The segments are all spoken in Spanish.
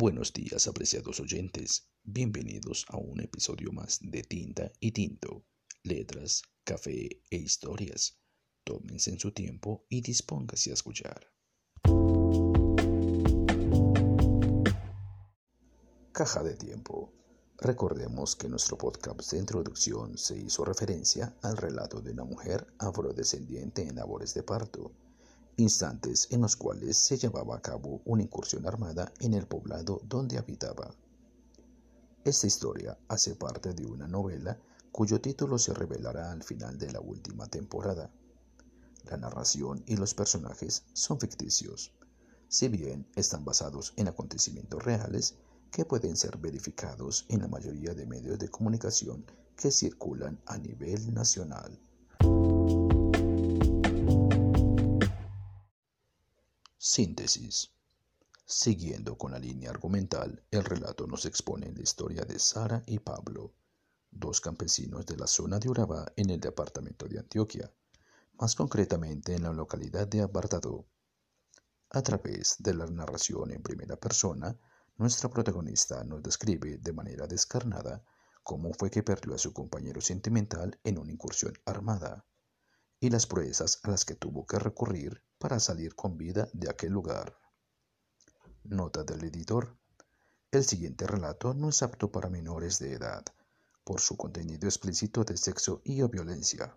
Buenos días, apreciados oyentes. Bienvenidos a un episodio más de Tinta y Tinto, letras, café e historias. Tómense en su tiempo y dispóngase a escuchar. Caja de tiempo. Recordemos que nuestro podcast de introducción se hizo referencia al relato de una mujer afrodescendiente en labores de parto instantes en los cuales se llevaba a cabo una incursión armada en el poblado donde habitaba. Esta historia hace parte de una novela cuyo título se revelará al final de la última temporada. La narración y los personajes son ficticios, si bien están basados en acontecimientos reales que pueden ser verificados en la mayoría de medios de comunicación que circulan a nivel nacional. Síntesis. Siguiendo con la línea argumental, el relato nos expone la historia de Sara y Pablo, dos campesinos de la zona de Urabá en el departamento de Antioquia, más concretamente en la localidad de Apartado. A través de la narración en primera persona, nuestra protagonista nos describe de manera descarnada cómo fue que perdió a su compañero sentimental en una incursión armada y las proezas a las que tuvo que recurrir para salir con vida de aquel lugar. Nota del editor. El siguiente relato no es apto para menores de edad, por su contenido explícito de sexo y o violencia.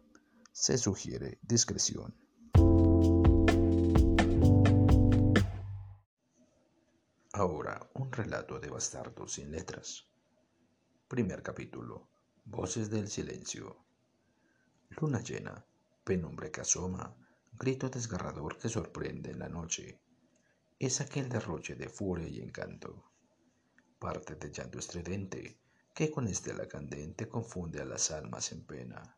Se sugiere discreción. Ahora, un relato de bastardo sin letras. Primer capítulo. Voces del silencio. Luna llena penombre que asoma, grito desgarrador que sorprende en la noche. Es aquel derroche de furia y encanto. Parte de llanto estridente que con estela candente confunde a las almas en pena.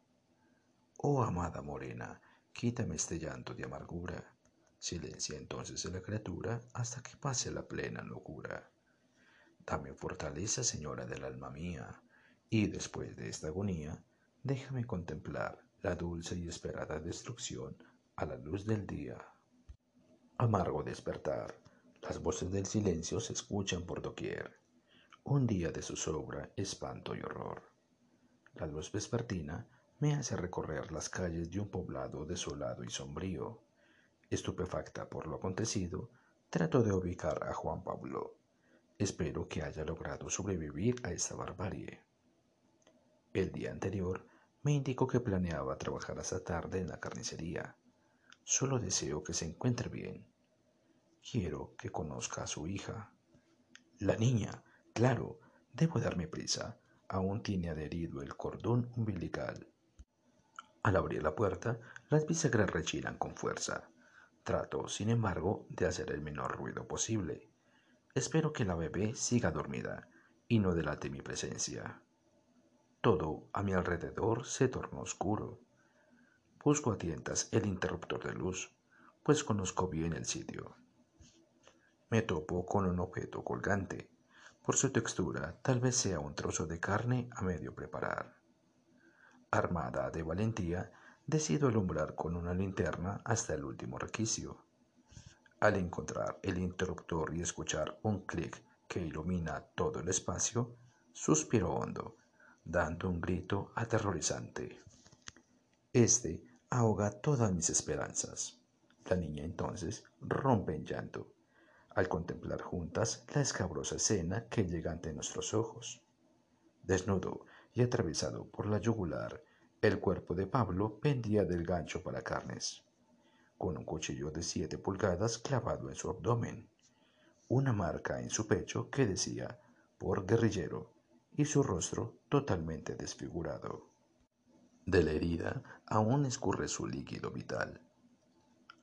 Oh amada morena, quítame este llanto de amargura. Silencia entonces la criatura hasta que pase la plena locura. Dame fortaleza, señora del alma mía, y después de esta agonía, déjame contemplar la dulce y esperada destrucción a la luz del día. Amargo despertar, las voces del silencio se escuchan por doquier. Un día de zozobra, espanto y horror. La luz vespertina me hace recorrer las calles de un poblado desolado y sombrío. Estupefacta por lo acontecido, trato de ubicar a Juan Pablo. Espero que haya logrado sobrevivir a esta barbarie. El día anterior me indicó que planeaba trabajar hasta tarde en la carnicería. Solo deseo que se encuentre bien. Quiero que conozca a su hija. La niña, claro, debo darme prisa. Aún tiene adherido el cordón umbilical. Al abrir la puerta, las bisagras rechinan con fuerza. Trato, sin embargo, de hacer el menor ruido posible. Espero que la bebé siga dormida y no delate mi presencia. Todo a mi alrededor se tornó oscuro. Busco a tientas el interruptor de luz, pues conozco bien el sitio. Me topo con un objeto colgante. Por su textura, tal vez sea un trozo de carne a medio preparar. Armada de valentía, decido alumbrar con una linterna hasta el último requicio. Al encontrar el interruptor y escuchar un clic que ilumina todo el espacio, suspiro hondo dando un grito aterrorizante. Este ahoga todas mis esperanzas. La niña entonces rompe en llanto al contemplar juntas la escabrosa escena que llega ante nuestros ojos. Desnudo y atravesado por la yugular, el cuerpo de Pablo pendía del gancho para carnes, con un cuchillo de siete pulgadas clavado en su abdomen, una marca en su pecho que decía por guerrillero y su rostro totalmente desfigurado. De la herida aún escurre su líquido vital.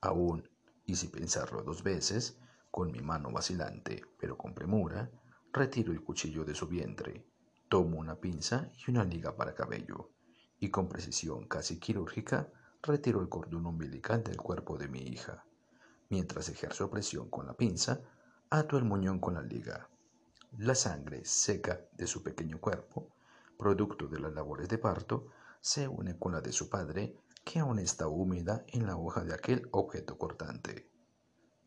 Aún, y sin pensarlo dos veces, con mi mano vacilante, pero con premura, retiro el cuchillo de su vientre, tomo una pinza y una liga para cabello, y con precisión casi quirúrgica retiro el cordón umbilical del cuerpo de mi hija. Mientras ejerzo presión con la pinza, ato el muñón con la liga la sangre seca de su pequeño cuerpo, producto de las labores de parto, se une con la de su padre, que aún está húmeda en la hoja de aquel objeto cortante.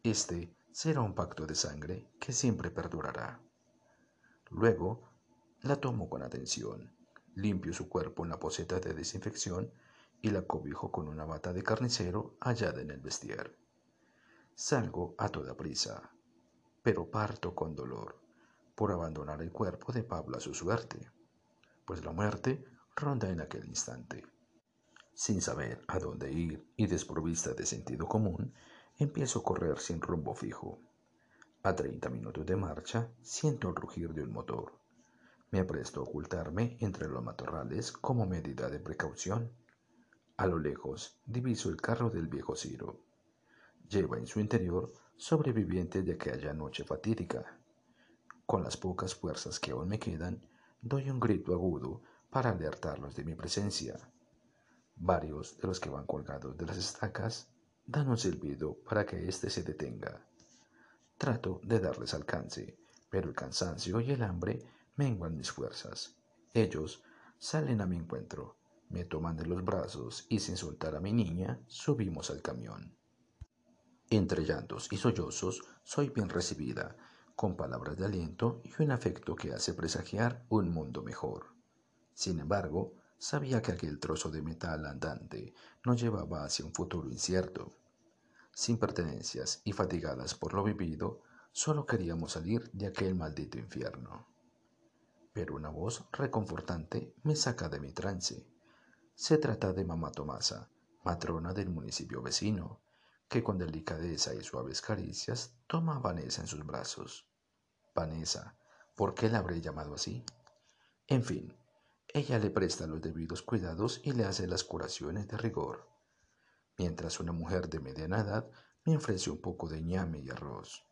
Este será un pacto de sangre que siempre perdurará. Luego la tomo con atención, limpio su cuerpo en la poseta de desinfección y la cobijo con una bata de carnicero hallada en el vestier. Salgo a toda prisa, pero parto con dolor por abandonar el cuerpo de Pablo a su suerte, pues la muerte ronda en aquel instante. Sin saber a dónde ir y desprovista de sentido común, empiezo a correr sin rumbo fijo. A treinta minutos de marcha siento el rugir de un motor. Me apresto a ocultarme entre los matorrales como medida de precaución. A lo lejos diviso el carro del viejo Ciro. Lleva en su interior sobrevivientes de aquella noche fatídica. Con las pocas fuerzas que aún me quedan, doy un grito agudo para alertarlos de mi presencia. Varios de los que van colgados de las estacas dan un silbido para que éste se detenga. Trato de darles alcance, pero el cansancio y el hambre menguan mis fuerzas. Ellos salen a mi encuentro, me toman de los brazos y sin soltar a mi niña subimos al camión. Entre llantos y sollozos soy bien recibida, con palabras de aliento y un afecto que hace presagiar un mundo mejor. Sin embargo, sabía que aquel trozo de metal andante nos llevaba hacia un futuro incierto. Sin pertenencias y fatigadas por lo vivido, solo queríamos salir de aquel maldito infierno. Pero una voz reconfortante me saca de mi trance. Se trata de mamá Tomasa, matrona del municipio vecino, que con delicadeza y suaves caricias toma a Vanessa en sus brazos. Vanessa, ¿por qué la habré llamado así? En fin, ella le presta los debidos cuidados y le hace las curaciones de rigor, mientras una mujer de mediana edad me ofrece un poco de ñame y arroz.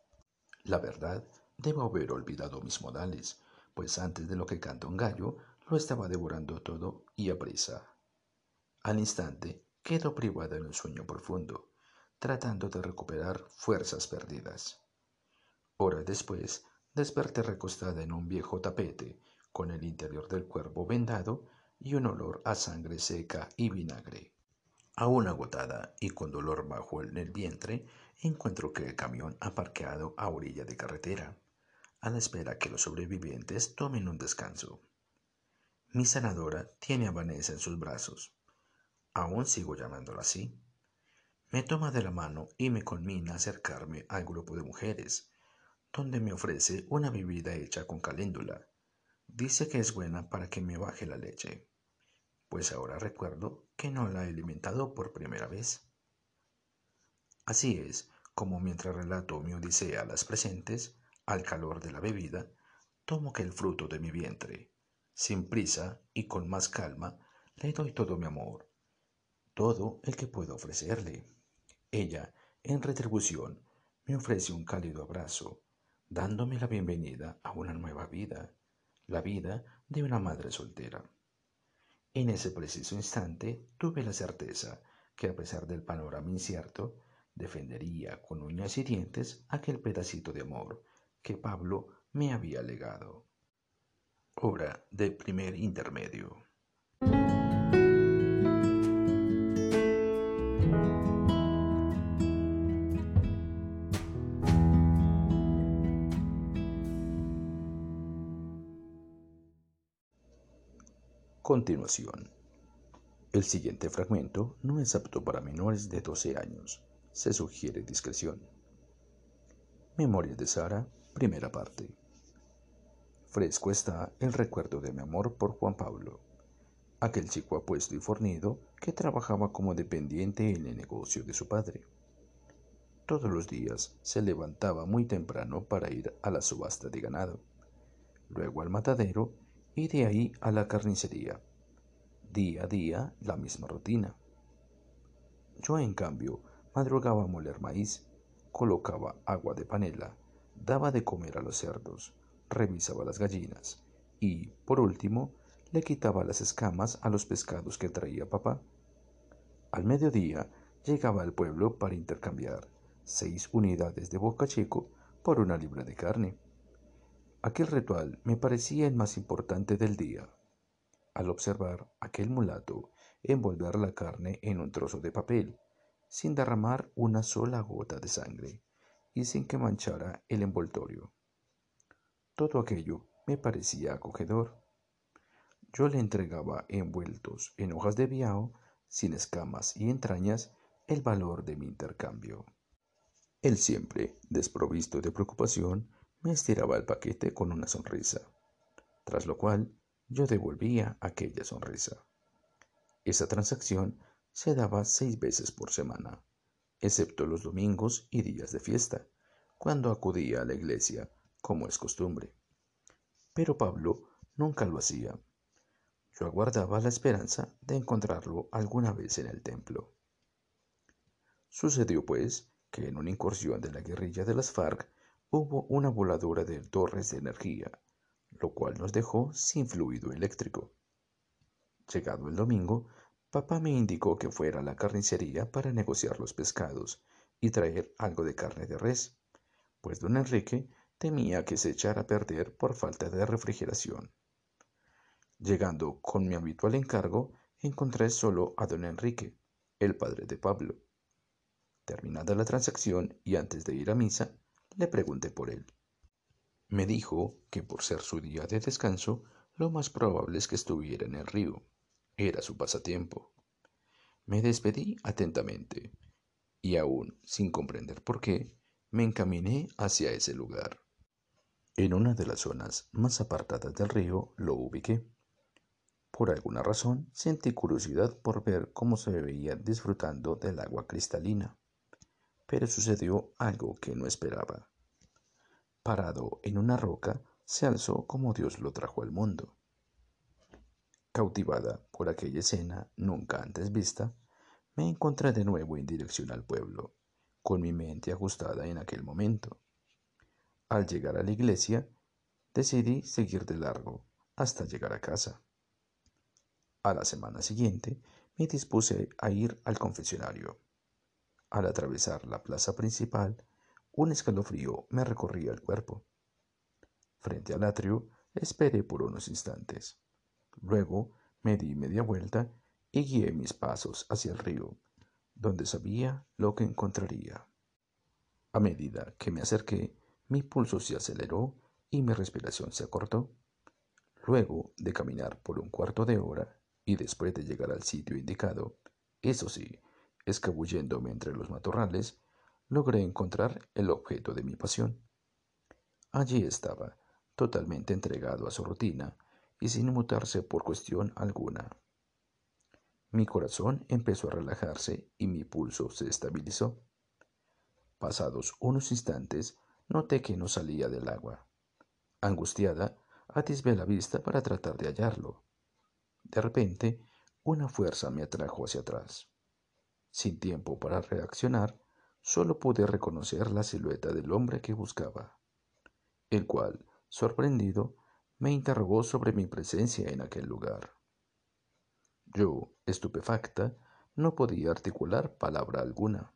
La verdad, debo haber olvidado mis modales, pues antes de lo que canta un gallo, lo estaba devorando todo y a prisa. Al instante, quedo privada en un sueño profundo, tratando de recuperar fuerzas perdidas. Horas después, desperté recostada en un viejo tapete con el interior del cuerpo vendado y un olor a sangre seca y vinagre. Aún agotada y con dolor bajo en el vientre, encuentro que el camión ha parqueado a orilla de carretera, a la espera que los sobrevivientes tomen un descanso. Mi sanadora tiene a Vanessa en sus brazos. Aún sigo llamándola así. Me toma de la mano y me conmina a acercarme al grupo de mujeres, donde me ofrece una bebida hecha con caléndula Dice que es buena para que me baje la leche, pues ahora recuerdo que no la he alimentado por primera vez. Así es como mientras relato mi odisea a las presentes, al calor de la bebida, tomo que el fruto de mi vientre, sin prisa y con más calma, le doy todo mi amor, todo el que puedo ofrecerle. Ella, en retribución, me ofrece un cálido abrazo, dándome la bienvenida a una nueva vida la vida de una madre soltera. En ese preciso instante tuve la certeza que a pesar del panorama incierto, defendería con uñas y dientes aquel pedacito de amor que Pablo me había legado. Obra de primer intermedio. Continuación. El siguiente fragmento no es apto para menores de 12 años. Se sugiere discreción. Memoria de Sara, primera parte. Fresco está el recuerdo de mi amor por Juan Pablo, aquel chico apuesto y fornido que trabajaba como dependiente en el negocio de su padre. Todos los días se levantaba muy temprano para ir a la subasta de ganado, luego al matadero y de ahí a la carnicería. Día a día la misma rutina. Yo, en cambio, madrugaba a moler maíz, colocaba agua de panela, daba de comer a los cerdos, revisaba las gallinas y, por último, le quitaba las escamas a los pescados que traía papá. Al mediodía llegaba al pueblo para intercambiar seis unidades de boca chico por una libra de carne. Aquel ritual me parecía el más importante del día. Al observar aquel mulato envolver la carne en un trozo de papel, sin derramar una sola gota de sangre, y sin que manchara el envoltorio. Todo aquello me parecía acogedor. Yo le entregaba envueltos en hojas de biao, sin escamas y entrañas, el valor de mi intercambio. Él siempre, desprovisto de preocupación, me estiraba el paquete con una sonrisa, tras lo cual yo devolvía aquella sonrisa. Esa transacción se daba seis veces por semana, excepto los domingos y días de fiesta, cuando acudía a la iglesia, como es costumbre. Pero Pablo nunca lo hacía. Yo aguardaba la esperanza de encontrarlo alguna vez en el templo. Sucedió, pues, que en una incursión de la guerrilla de las FARC hubo una voladura de torres de energía, lo cual nos dejó sin fluido eléctrico. Llegado el domingo, papá me indicó que fuera a la carnicería para negociar los pescados y traer algo de carne de res, pues don Enrique temía que se echara a perder por falta de refrigeración. Llegando con mi habitual encargo, encontré solo a don Enrique, el padre de Pablo. Terminada la transacción y antes de ir a misa, le pregunté por él. Me dijo que por ser su día de descanso, lo más probable es que estuviera en el río. Era su pasatiempo. Me despedí atentamente y aún sin comprender por qué, me encaminé hacia ese lugar. En una de las zonas más apartadas del río lo ubiqué. Por alguna razón sentí curiosidad por ver cómo se veía disfrutando del agua cristalina. Pero sucedió algo que no esperaba parado en una roca, se alzó como Dios lo trajo al mundo. Cautivada por aquella escena nunca antes vista, me encontré de nuevo en dirección al pueblo, con mi mente ajustada en aquel momento. Al llegar a la iglesia, decidí seguir de largo hasta llegar a casa. A la semana siguiente me dispuse a ir al confesionario. Al atravesar la plaza principal, un escalofrío me recorría el cuerpo. Frente al atrio, esperé por unos instantes. Luego me di media vuelta y guié mis pasos hacia el río, donde sabía lo que encontraría. A medida que me acerqué, mi pulso se aceleró y mi respiración se acortó. Luego de caminar por un cuarto de hora y después de llegar al sitio indicado, eso sí, escabulléndome entre los matorrales, logré encontrar el objeto de mi pasión. Allí estaba, totalmente entregado a su rutina y sin mutarse por cuestión alguna. Mi corazón empezó a relajarse y mi pulso se estabilizó. Pasados unos instantes, noté que no salía del agua. Angustiada, atisbé la vista para tratar de hallarlo. De repente, una fuerza me atrajo hacia atrás. Sin tiempo para reaccionar, solo pude reconocer la silueta del hombre que buscaba, el cual, sorprendido, me interrogó sobre mi presencia en aquel lugar. Yo, estupefacta, no podía articular palabra alguna.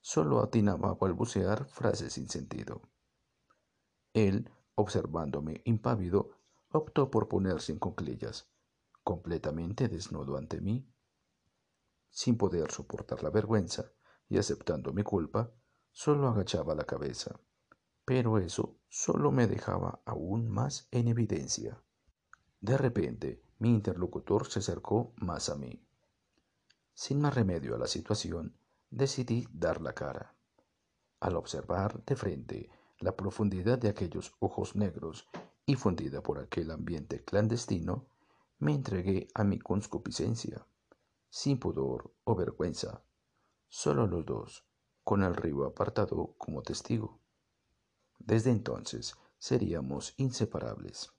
Solo atinaba a balbucear frases sin sentido. Él, observándome impávido, optó por ponerse en conclillas, completamente desnudo ante mí. Sin poder soportar la vergüenza, y aceptando mi culpa, solo agachaba la cabeza. Pero eso solo me dejaba aún más en evidencia. De repente, mi interlocutor se acercó más a mí. Sin más remedio a la situación, decidí dar la cara. Al observar de frente la profundidad de aquellos ojos negros y fundida por aquel ambiente clandestino, me entregué a mi conscupiscencia, sin pudor o vergüenza, solo los dos, con el río apartado como testigo. Desde entonces seríamos inseparables.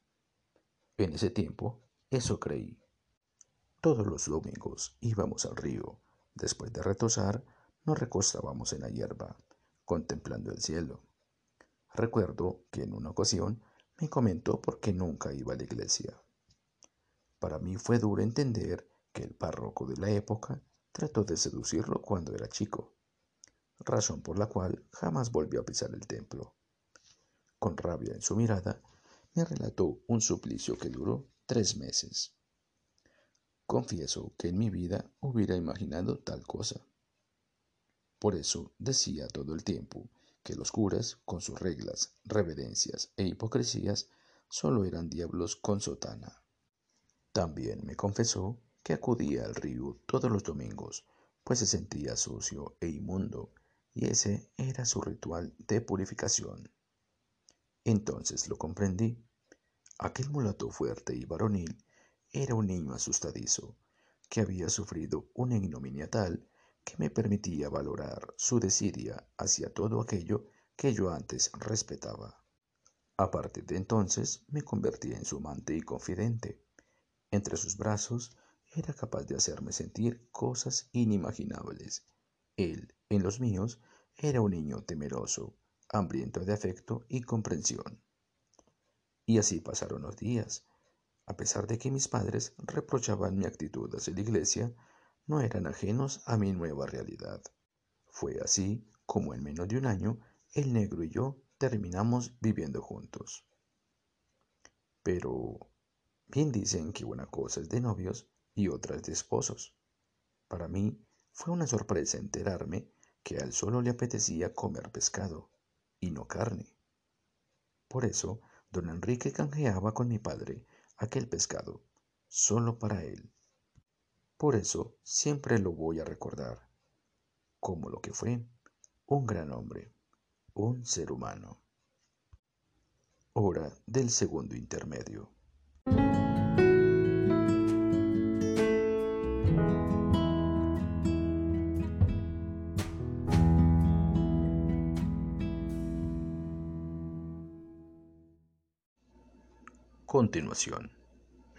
En ese tiempo, eso creí. Todos los domingos íbamos al río. Después de retosar, nos recostábamos en la hierba, contemplando el cielo. Recuerdo que en una ocasión me comentó por qué nunca iba a la iglesia. Para mí fue duro entender que el párroco de la época trató de seducirlo cuando era chico, razón por la cual jamás volvió a pisar el templo. Con rabia en su mirada, me relató un suplicio que duró tres meses. Confieso que en mi vida hubiera imaginado tal cosa. Por eso decía todo el tiempo que los curas, con sus reglas, reverencias e hipocresías, solo eran diablos con sotana. También me confesó que acudía al río todos los domingos, pues se sentía sucio e inmundo, y ese era su ritual de purificación. Entonces lo comprendí. Aquel mulato fuerte y varonil era un niño asustadizo, que había sufrido una ignominia tal que me permitía valorar su desidia hacia todo aquello que yo antes respetaba. A partir de entonces me convertí en su amante y confidente. Entre sus brazos era capaz de hacerme sentir cosas inimaginables. Él, en los míos, era un niño temeroso, hambriento de afecto y comprensión. Y así pasaron los días. A pesar de que mis padres reprochaban mi actitud hacia la iglesia, no eran ajenos a mi nueva realidad. Fue así como en menos de un año el negro y yo terminamos viviendo juntos. Pero bien dicen que una cosa es de novios y otra es de esposos. Para mí fue una sorpresa enterarme que a él solo le apetecía comer pescado y no carne. Por eso, don Enrique canjeaba con mi padre aquel pescado, solo para él. Por eso siempre lo voy a recordar, como lo que fue, un gran hombre, un ser humano. Hora del segundo intermedio. Continuación.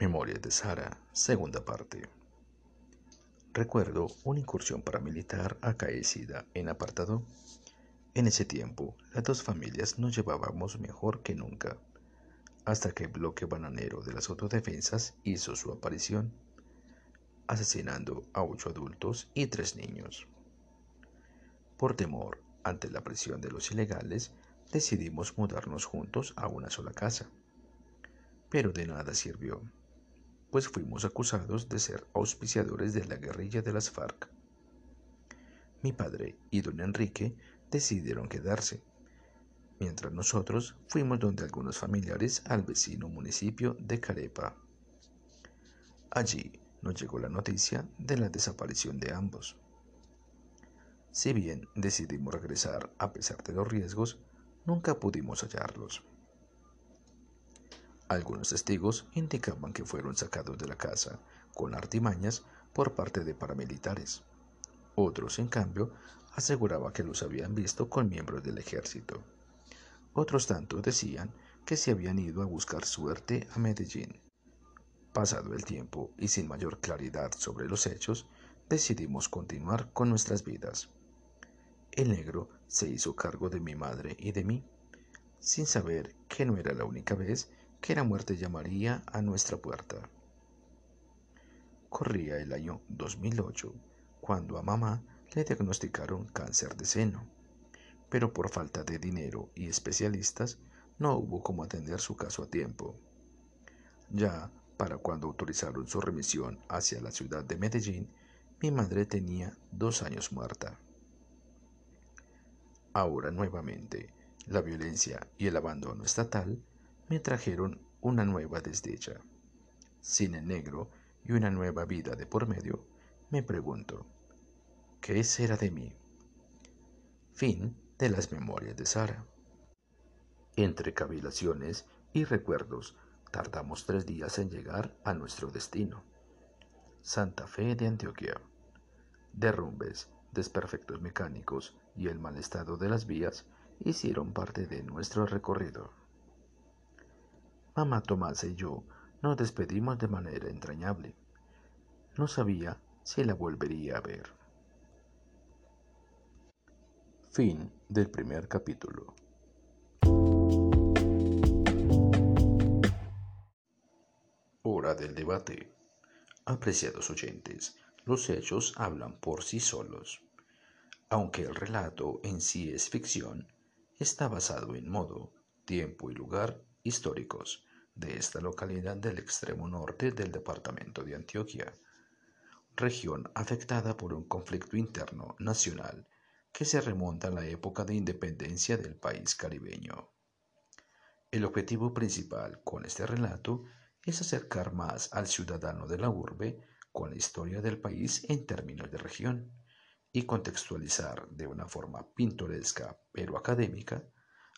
Memorias de Sara, segunda parte. Recuerdo una incursión paramilitar acaecida en apartado. En ese tiempo, las dos familias nos llevábamos mejor que nunca, hasta que el bloque bananero de las autodefensas hizo su aparición, asesinando a ocho adultos y tres niños. Por temor ante la presión de los ilegales, decidimos mudarnos juntos a una sola casa. Pero de nada sirvió pues fuimos acusados de ser auspiciadores de la guerrilla de las FARC. Mi padre y don Enrique decidieron quedarse, mientras nosotros fuimos donde algunos familiares al vecino municipio de Carepa. Allí nos llegó la noticia de la desaparición de ambos. Si bien decidimos regresar a pesar de los riesgos, nunca pudimos hallarlos. Algunos testigos indicaban que fueron sacados de la casa con artimañas por parte de paramilitares. Otros, en cambio, aseguraban que los habían visto con miembros del ejército. Otros tantos decían que se habían ido a buscar suerte a Medellín. Pasado el tiempo y sin mayor claridad sobre los hechos, decidimos continuar con nuestras vidas. El negro se hizo cargo de mi madre y de mí, sin saber que no era la única vez que la muerte llamaría a nuestra puerta. Corría el año 2008 cuando a mamá le diagnosticaron cáncer de seno, pero por falta de dinero y especialistas no hubo cómo atender su caso a tiempo. Ya para cuando autorizaron su remisión hacia la ciudad de Medellín, mi madre tenía dos años muerta. Ahora nuevamente, la violencia y el abandono estatal me trajeron una nueva desdicha. Sin el negro y una nueva vida de por medio, me pregunto, ¿qué será de mí? Fin de las memorias de Sara. Entre cavilaciones y recuerdos, tardamos tres días en llegar a nuestro destino. Santa Fe de Antioquia. Derrumbes, desperfectos mecánicos y el mal estado de las vías hicieron parte de nuestro recorrido. Mamá Tomasa y yo nos despedimos de manera entrañable. No sabía si la volvería a ver. Fin del primer capítulo. Hora del debate. Apreciados oyentes, los hechos hablan por sí solos. Aunque el relato en sí es ficción, está basado en modo, tiempo y lugar históricos de esta localidad del extremo norte del departamento de Antioquia, región afectada por un conflicto interno nacional que se remonta a la época de independencia del país caribeño. El objetivo principal con este relato es acercar más al ciudadano de la urbe con la historia del país en términos de región y contextualizar de una forma pintoresca pero académica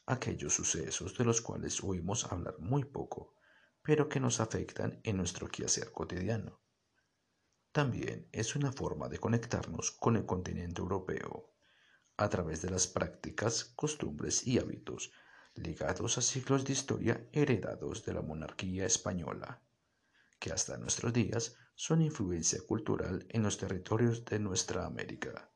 aquellos sucesos de los cuales oímos hablar muy poco, pero que nos afectan en nuestro quehacer cotidiano. También es una forma de conectarnos con el continente europeo a través de las prácticas, costumbres y hábitos ligados a siglos de historia heredados de la monarquía española, que hasta nuestros días son influencia cultural en los territorios de nuestra América.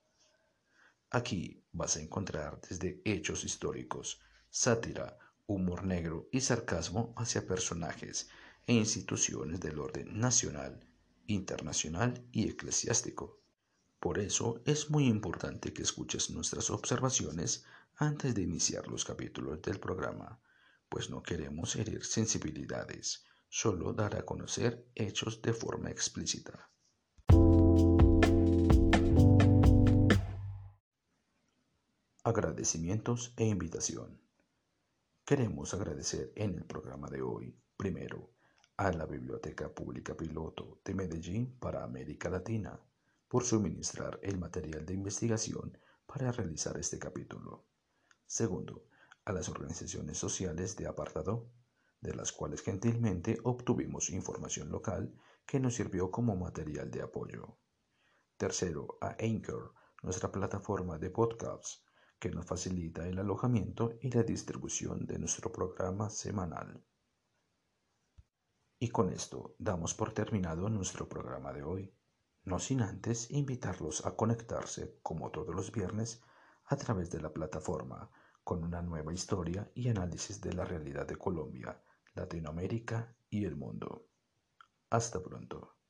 Aquí vas a encontrar desde hechos históricos, sátira, humor negro y sarcasmo hacia personajes e instituciones del orden nacional, internacional y eclesiástico. Por eso es muy importante que escuches nuestras observaciones antes de iniciar los capítulos del programa, pues no queremos herir sensibilidades, solo dar a conocer hechos de forma explícita. Agradecimientos e invitación. Queremos agradecer en el programa de hoy, primero, a la Biblioteca Pública Piloto de Medellín para América Latina por suministrar el material de investigación para realizar este capítulo. Segundo, a las organizaciones sociales de apartado, de las cuales gentilmente obtuvimos información local que nos sirvió como material de apoyo. Tercero, a Anchor, nuestra plataforma de podcasts, que nos facilita el alojamiento y la distribución de nuestro programa semanal. Y con esto damos por terminado nuestro programa de hoy no sin antes invitarlos a conectarse, como todos los viernes, a través de la plataforma, con una nueva historia y análisis de la realidad de Colombia, Latinoamérica y el mundo. Hasta pronto.